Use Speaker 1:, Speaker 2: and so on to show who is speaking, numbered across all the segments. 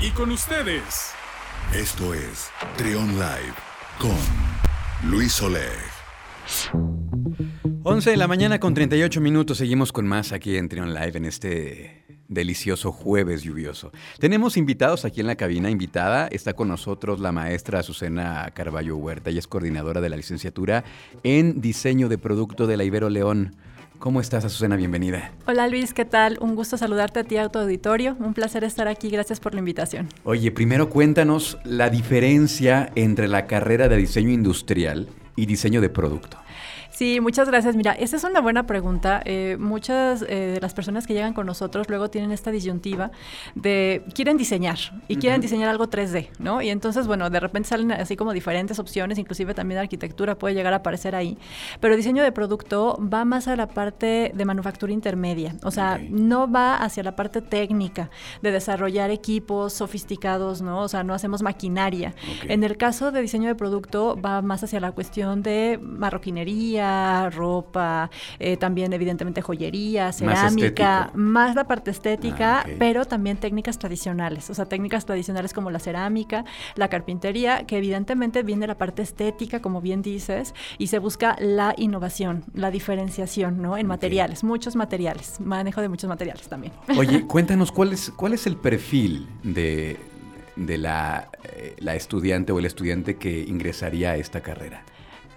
Speaker 1: Y con ustedes.
Speaker 2: Esto es Trion Live con Luis Oleg.
Speaker 3: 11 de la mañana con 38 minutos. Seguimos con más aquí en Trion Live en este delicioso jueves lluvioso. Tenemos invitados aquí en la cabina. Invitada está con nosotros la maestra Azucena Carballo Huerta. Ella es coordinadora de la licenciatura en diseño de producto de la Ibero León. ¿Cómo estás, Azucena? Bienvenida.
Speaker 4: Hola Luis, ¿qué tal? Un gusto saludarte a ti, a tu auditorio. Un placer estar aquí. Gracias por la invitación.
Speaker 3: Oye, primero cuéntanos la diferencia entre la carrera de diseño industrial y diseño de producto.
Speaker 4: Sí, muchas gracias. Mira, esa es una buena pregunta. Eh, muchas eh, de las personas que llegan con nosotros luego tienen esta disyuntiva de quieren diseñar y quieren diseñar algo 3D, ¿no? Y entonces, bueno, de repente salen así como diferentes opciones, inclusive también arquitectura puede llegar a aparecer ahí. Pero diseño de producto va más a la parte de manufactura intermedia, o sea, no va hacia la parte técnica de desarrollar equipos sofisticados, ¿no? O sea, no hacemos maquinaria. En el caso de diseño de producto va más hacia la cuestión de marroquinería, ropa, eh, también evidentemente joyería, cerámica, más, la parte estética, ah, pero también técnicas tradicionales, o sea, técnicas tradicionales como la cerámica, la carpintería, que evidentemente viene la parte estética, como bien dices, y se busca la innovación, la diferenciación, ¿no? En materiales, muchos materiales, manejo de muchos materiales también.
Speaker 3: Oye, cuéntanos, ¿cuál es, cuál es el perfil de, de la, eh, la estudiante o el estudiante que ingresaría a esta carrera?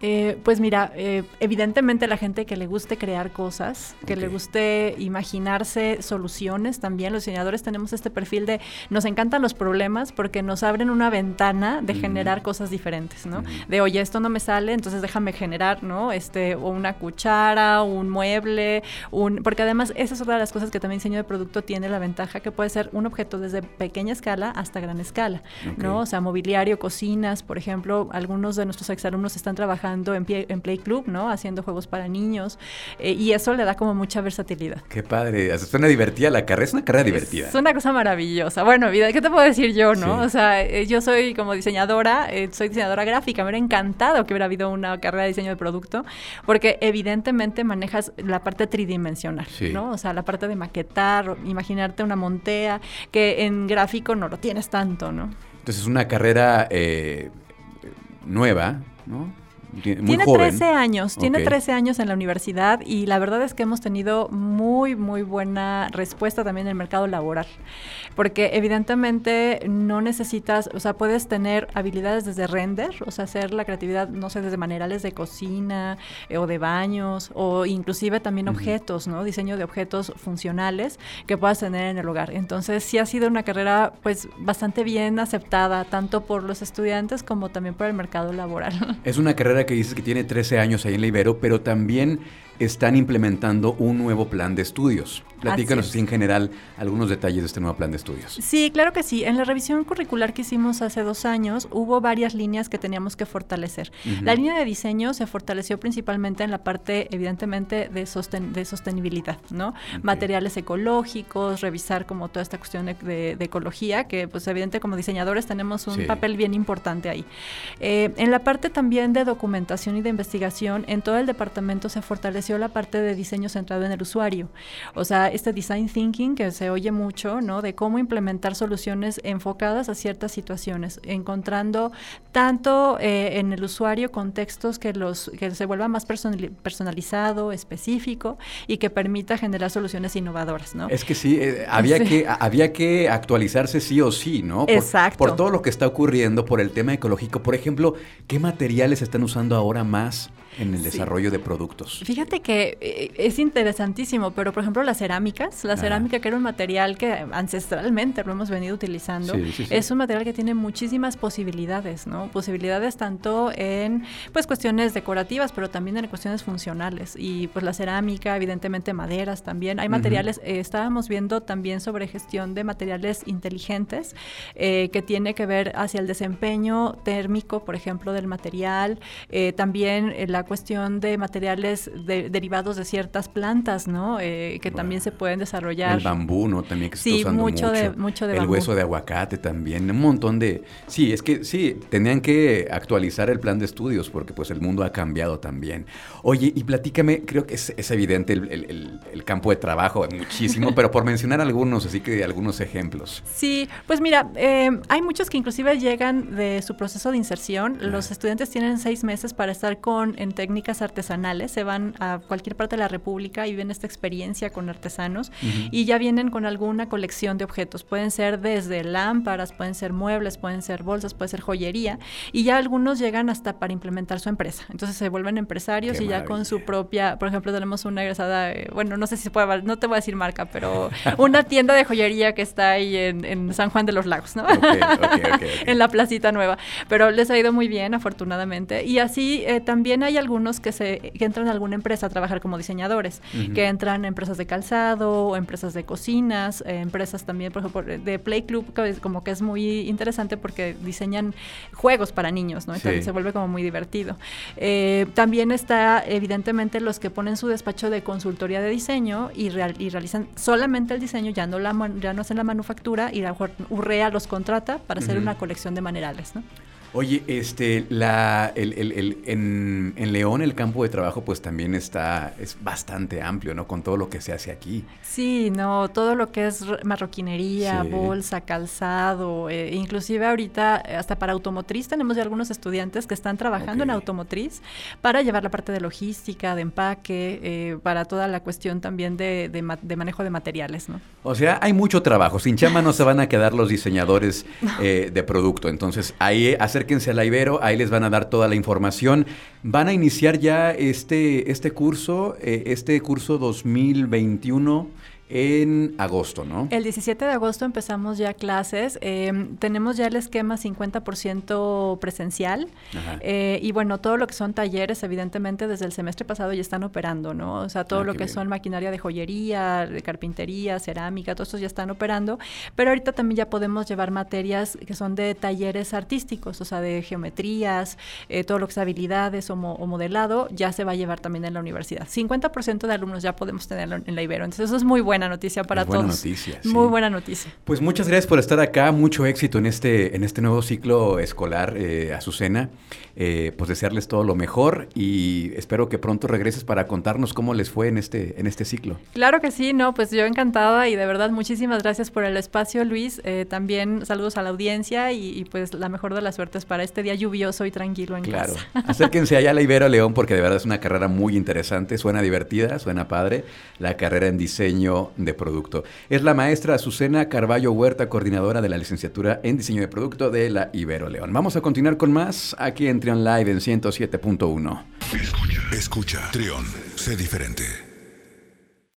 Speaker 4: Eh, pues mira, eh, evidentemente la gente que le guste crear cosas, que le guste imaginarse soluciones también, los diseñadores tenemos este perfil de nos encantan los problemas porque nos abren una ventana de generar cosas diferentes, ¿no? De oye, esto no me sale, entonces déjame generar, ¿no? Este, o una cuchara, un mueble, un. Porque además, esa es otra de las cosas que también diseño de producto tiene la ventaja que puede ser un objeto desde pequeña escala hasta gran escala, ¿no? O sea, mobiliario, cocinas, por ejemplo, algunos de nuestros exalumnos están trabajando en, en Play Club, ¿no? Haciendo juegos para niños. Eh, y eso le da como mucha versatilidad.
Speaker 3: Qué padre. Suena divertida la carrera. Es una carrera divertida.
Speaker 4: Es una cosa maravillosa. Bueno, vida, ¿qué te puedo decir yo, no? O sea, eh, yo soy como diseñadora, eh, soy diseñadora gráfica. Me hubiera encantado que hubiera habido una carrera de diseño de producto, porque evidentemente manejas la parte tridimensional, ¿no? O sea, la parte de maquetar, imaginarte una montea, que en gráfico no lo tienes tanto, ¿no?
Speaker 3: Entonces es una carrera nueva, ¿no?
Speaker 4: Tiene 13 años, tiene 13 años en la universidad y la verdad es que hemos tenido muy, muy buena respuesta también en el mercado laboral. Porque evidentemente no necesitas, o sea, puedes tener habilidades desde render, o sea, hacer la creatividad, no sé, desde manerales de cocina eh, o de baños, o inclusive también objetos, ¿no? Diseño de objetos funcionales que puedas tener en el hogar. Entonces, sí ha sido una carrera, pues, bastante bien aceptada, tanto por los estudiantes como también por el mercado laboral.
Speaker 3: Es una carrera que dices que tiene 13 años ahí en la Ibero, pero también están implementando un nuevo plan de estudios. Platícanos en general algunos detalles de este nuevo plan de estudios.
Speaker 4: Sí, claro que sí. En la revisión curricular que hicimos hace dos años hubo varias líneas que teníamos que fortalecer. La línea de diseño se fortaleció principalmente en la parte, evidentemente, de, de sostenibilidad, ¿no? Materiales ecológicos, revisar como toda esta cuestión de, ecología, que pues evidente como diseñadores tenemos un papel bien importante ahí. Eh, en la parte también de documentación y de investigación, en todo el departamento se fortaleció la parte de diseño centrado en el usuario. O sea, este design thinking que se oye mucho, ¿no? De cómo implementar soluciones enfocadas a ciertas situaciones, encontrando tanto eh, en el usuario contextos que, los, que se vuelva más personalizado, específico y que permita generar soluciones innovadoras, ¿no?
Speaker 3: Es que sí, eh, había, Que, había que actualizarse sí o sí, ¿no?
Speaker 4: Exacto.
Speaker 3: Por todo lo que está ocurriendo, por el tema ecológico. Por ejemplo, ¿qué materiales están usando ahora más en el desarrollo de productos.
Speaker 4: Fíjate que eh, es interesantísimo, pero por ejemplo las cerámicas, la cerámica que era un material que ancestralmente lo hemos venido utilizando, es un material que tiene muchísimas posibilidades, ¿no? Posibilidades tanto en pues cuestiones decorativas, pero también en cuestiones funcionales. Y pues la cerámica, evidentemente maderas también. Hay materiales, eh, estábamos viendo también sobre gestión de materiales inteligentes eh, que tiene que ver hacia el desempeño térmico, por ejemplo, del material, también la cuestión de materiales derivados de ciertas plantas, ¿no? Eh, que también se pueden desarrollar.
Speaker 3: El bambú, ¿no? También que se
Speaker 4: sí,
Speaker 3: está usando
Speaker 4: mucho. De, mucho de
Speaker 3: El hueso de aguacate también, un montón de... Sí, es que sí, tenían que actualizar el plan de estudios porque pues el mundo ha cambiado también. Oye, y platícame, creo que es, evidente el, campo de trabajo, muchísimo, pero por mencionar algunos, así que algunos ejemplos.
Speaker 4: Sí, pues mira, eh, hay muchos que inclusive llegan de su proceso de inserción. Los estudiantes tienen seis meses para estar con en técnicas artesanales, se van a cualquier parte de la República y ven esta experiencia con artesanos y ya vienen con alguna colección de objetos. Pueden ser desde lámparas, pueden ser muebles, pueden ser bolsas, puede ser joyería y ya algunos llegan hasta para implementar su empresa. Entonces se vuelven empresarios y ya con su propia, por ejemplo, tenemos una egresada, eh, bueno, no sé si se puede, no te voy a decir marca, pero una tienda de joyería que está ahí en, San Juan de los Lagos, ¿no? en la placita nueva. Pero les ha ido muy bien, afortunadamente. Y así eh, también hay algunos que, se, que entran a alguna empresa a trabajar como diseñadores, que entran en empresas de calzado o empresas de cocinas, eh, empresas también, por ejemplo, de Play Club, que es, como que es muy interesante porque diseñan juegos para niños, ¿no? Entonces se vuelve como muy divertido. Eh, también está, evidentemente, los que ponen su despacho de consultoría de diseño y, y realizan solamente el diseño, ya no, la, ya no hacen la manufactura y la Urrea los contrata para hacer una colección de manerales, ¿no?
Speaker 3: Oye, este, la, el, el, en, en, León el campo de trabajo pues también está, es bastante amplio, ¿no? Con todo lo que se hace aquí.
Speaker 4: Sí, no, todo lo que es marroquinería, bolsa, calzado, eh, inclusive ahorita hasta para automotriz tenemos ya algunos estudiantes que están trabajando en automotriz para llevar la parte de logística, de empaque, eh, para toda la cuestión también de, de, manejo de materiales, ¿no?
Speaker 3: O sea, hay mucho trabajo. Sin chama no se van a quedar los diseñadores eh, de producto. Entonces, ahí hacer acérquense a la Ibero, ahí les van a dar toda la información. Van a iniciar ya este, este curso, eh, este curso 2021 en agosto, ¿no?
Speaker 4: El 17 de agosto empezamos ya clases. Em, tenemos ya el esquema 50% presencial. Eh, y bueno, todo lo que son talleres, evidentemente, desde el semestre pasado ya están operando, ¿no? O sea, todo ah, lo que son maquinaria de joyería, de carpintería, cerámica, todos estos ya están operando. Pero ahorita también ya podemos llevar materias que son de talleres artísticos, o sea, de geometrías, eh, todo lo que es habilidades o, modelado, ya se va a llevar también en la universidad. 50% de alumnos ya podemos tenerlo en la Ibero. Entonces, eso es muy bueno buena noticia para todos. Buena noticia. Muy buena noticia.
Speaker 3: Pues muchas gracias por estar acá. Mucho éxito en este, en este nuevo ciclo escolar, eh, Azucena. Eh, pues desearles todo lo mejor y espero que pronto regreses para contarnos cómo les fue en este, en este ciclo.
Speaker 4: Claro que sí, no, pues yo encantada y de verdad muchísimas gracias por el espacio, Luis. Eh, también saludos a la audiencia y, pues la mejor de las suertes para este día lluvioso y tranquilo en
Speaker 3: claro.
Speaker 4: casa.
Speaker 3: Acérquense allá a la Ibero León porque de verdad es una carrera muy interesante, suena divertida, suena padre, la carrera en de producto. Es la maestra Azucena Carballo Huerta, coordinadora de la licenciatura en diseño de producto de la Ibero León. Vamos a continuar con más aquí en Trion Live en 107.1.
Speaker 2: Escucha, escucha, Trion, sé diferente.